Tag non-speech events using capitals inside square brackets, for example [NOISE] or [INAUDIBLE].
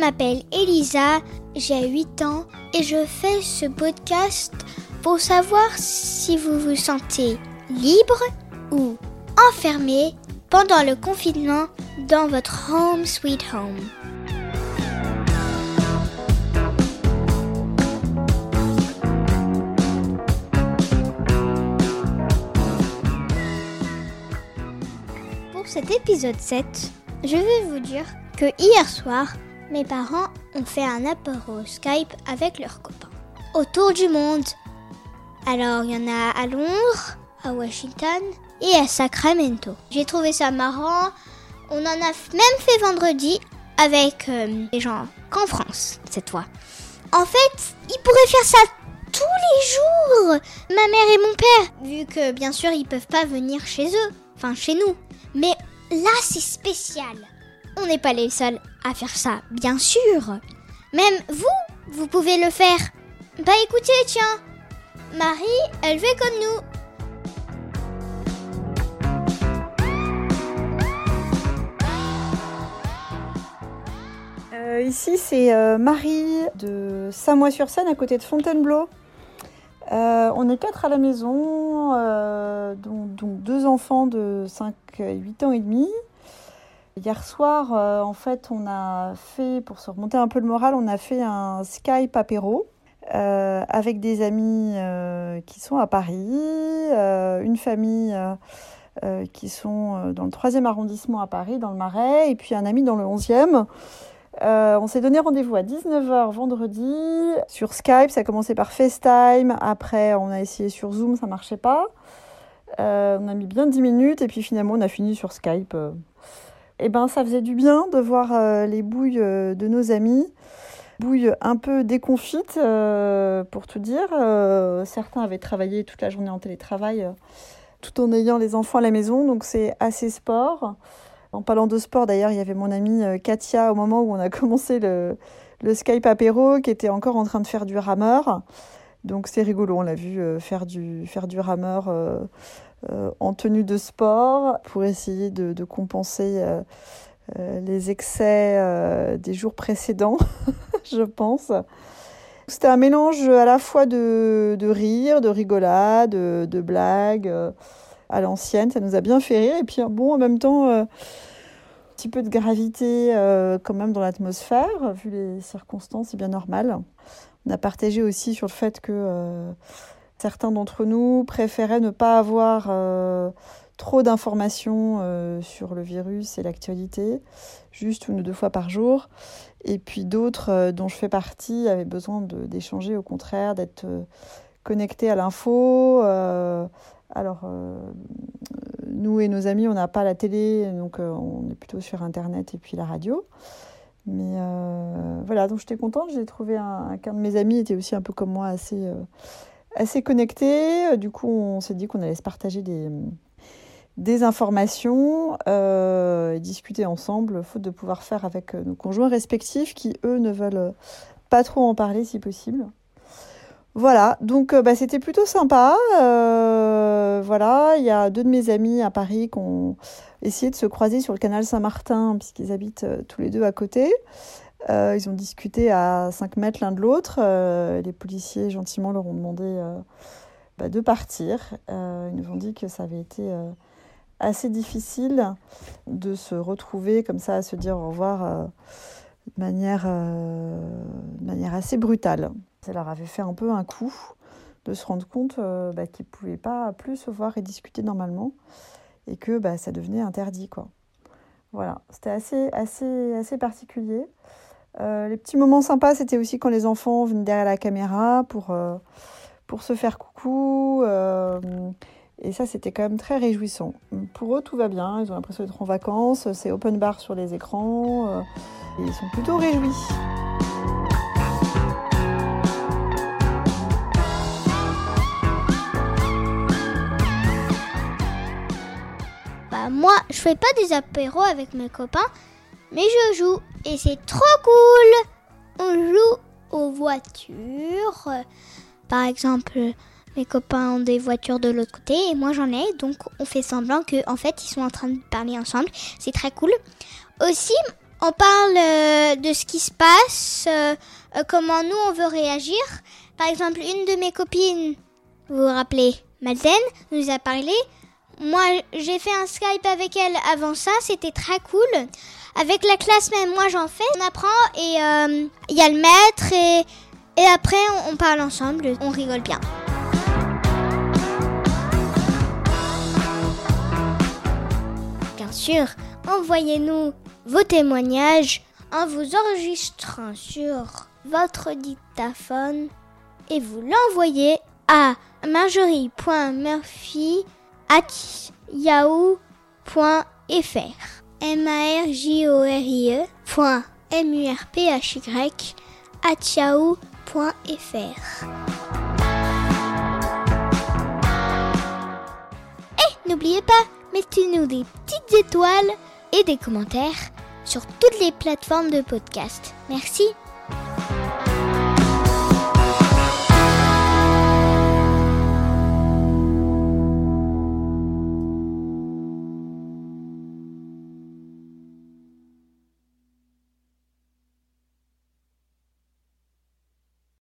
m'appelle Elisa, j'ai 8 ans et je fais ce podcast pour savoir si vous vous sentez libre ou enfermé pendant le confinement dans votre home sweet home. Pour cet épisode 7, je vais vous dire que hier soir, mes parents ont fait un apéro Skype avec leurs copains. Autour du monde. Alors, il y en a à Londres, à Washington et à Sacramento. J'ai trouvé ça marrant. On en a même fait vendredi avec euh, des gens qu'en France, cette fois. En fait, ils pourraient faire ça tous les jours. Ma mère et mon père, vu que bien sûr ils peuvent pas venir chez eux, enfin chez nous. Mais là, c'est spécial. On n'est pas les seuls à faire ça, bien sûr. Même vous, vous pouvez le faire. Bah écoutez, tiens, Marie, elle fait comme nous. Euh, ici, c'est euh, Marie de Samois-sur-Seine, à côté de Fontainebleau. Euh, on est quatre à la maison, dont, deux enfants de 5 et 8 ans et demi. Hier soir, euh, en fait, on a fait, pour se remonter un peu le moral, on a fait un Skype apéro euh, avec des amis euh, qui sont à Paris, une famille qui sont dans le 3e arrondissement à Paris, dans le Marais, et puis un ami dans le 11e. Euh, on s'est donné rendez-vous à 19h vendredi sur Skype. Ça a commencé par FaceTime. Après, on a essayé sur Zoom, ça marchait pas. On a mis bien 10 minutes et puis finalement, on a fini sur Skype. Et ben, ça faisait du bien de voir euh, les bouilles euh, de nos amis. Bouilles un peu déconfites, euh, pour tout dire. Certains avaient travaillé toute la journée en télétravail tout en ayant les enfants à la maison, donc c'est assez sport. En parlant de sport, d'ailleurs, il y avait mon amie Katia au moment où on a [LAUGHS] commencé le, Skype apéro qui était encore en train de faire du rameur. Donc c'est rigolo, on l'a vu faire du, rameur en tenue de sport pour essayer de, compenser euh, euh, les excès euh, des jours précédents, [LAUGHS] je pense. C'était un mélange à la fois de, de rire, de rigolade, de, de blagues euh, à l'ancienne. Ça nous a bien fait rire. Et puis, bon, en même temps, euh, un petit peu de gravité euh, quand même dans l'atmosphère, vu les circonstances, c'est bien normal. On a partagé aussi sur le fait que euh, certains d'entre nous préféraient ne pas avoir euh, trop d'informations euh, sur le virus et l'actualité, juste une ou deux fois par jour. Et puis d'autres, euh, dont je fais partie, avaient besoin d'échanger, au contraire, d'être connectés à l'info. Alors, nous et nos amis, on n'a pas la télé, donc on est plutôt sur Internet et puis la radio. Mais voilà, donc j'étais contente. J'ai trouvé un- qu'un de mes amis était aussi un peu comme moi, assez, assez connecté. Euh, Du coup, on s'est dit qu'on allait se partager des, des informations euh, et discuter ensemble, faute de pouvoir faire avec euh, nos conjoints respectifs qui, eux, ne veulent pas trop en parler si possible. Voilà, donc bah, c'était plutôt sympa. Voilà, il y a deux de mes amis à Paris qui ont essayé de se croiser sur le canal Saint-Martin, puisqu'ils habitent tous les deux à côté. Euh, ils ont discuté à 5 mètres l'un de l'autre. Euh, les policiers, gentiment, leur ont demandé euh, bah, de partir. Ils nous ont dit que ça avait été assez difficile de se retrouver comme ça, à se dire au revoir de, manière, manière assez brutale. Ça leur avait fait un peu un coup de se rendre compte bah, qu'ils ne pouvaient pas plus se voir et discuter normalement et que bah, ça devenait interdit. Voilà, c'était assez, assez, assez particulier. Euh, les petits moments sympas, c'était aussi quand les enfants venaient derrière la caméra pour, euh, se faire coucou. euh, et ça, c'était quand même très réjouissant. Pour eux, tout va bien. Ils ont l'impression d'être en vacances. C'est open bar sur les écrans. ils sont plutôt réjouis. Bah moi, je fais pas des apéros avec mes copains, mais je joue et c'est trop cool. On joue aux voitures. Par exemple, mes copains ont des voitures de l'autre côté et moi j'en ai, donc on fait semblant que en fait ils sont en train de parler ensemble. C'est très cool. Aussi, on parle euh, de ce qui se passe, euh, euh, comment nous on veut réagir. Par exemple, une de mes copines, vous vous rappelez, Madeleine, nous a parlé. Moi, j'ai fait un Skype avec elle avant ça, c'était très cool. Avec la classe même, moi j'en fais, on apprend et euh, il y a le maître et, et après on, on parle ensemble, on rigole bien. Bien sûr, envoyez-nous vos témoignages en vous enregistrant sur votre dictaphone et vous l'envoyez à marjorie.murphy m a r j o r i e m u r p h y at yahoo.fr Et n'oubliez pas, mettez-nous des petites étoiles et des commentaires sur toutes les plateformes de podcast. Merci.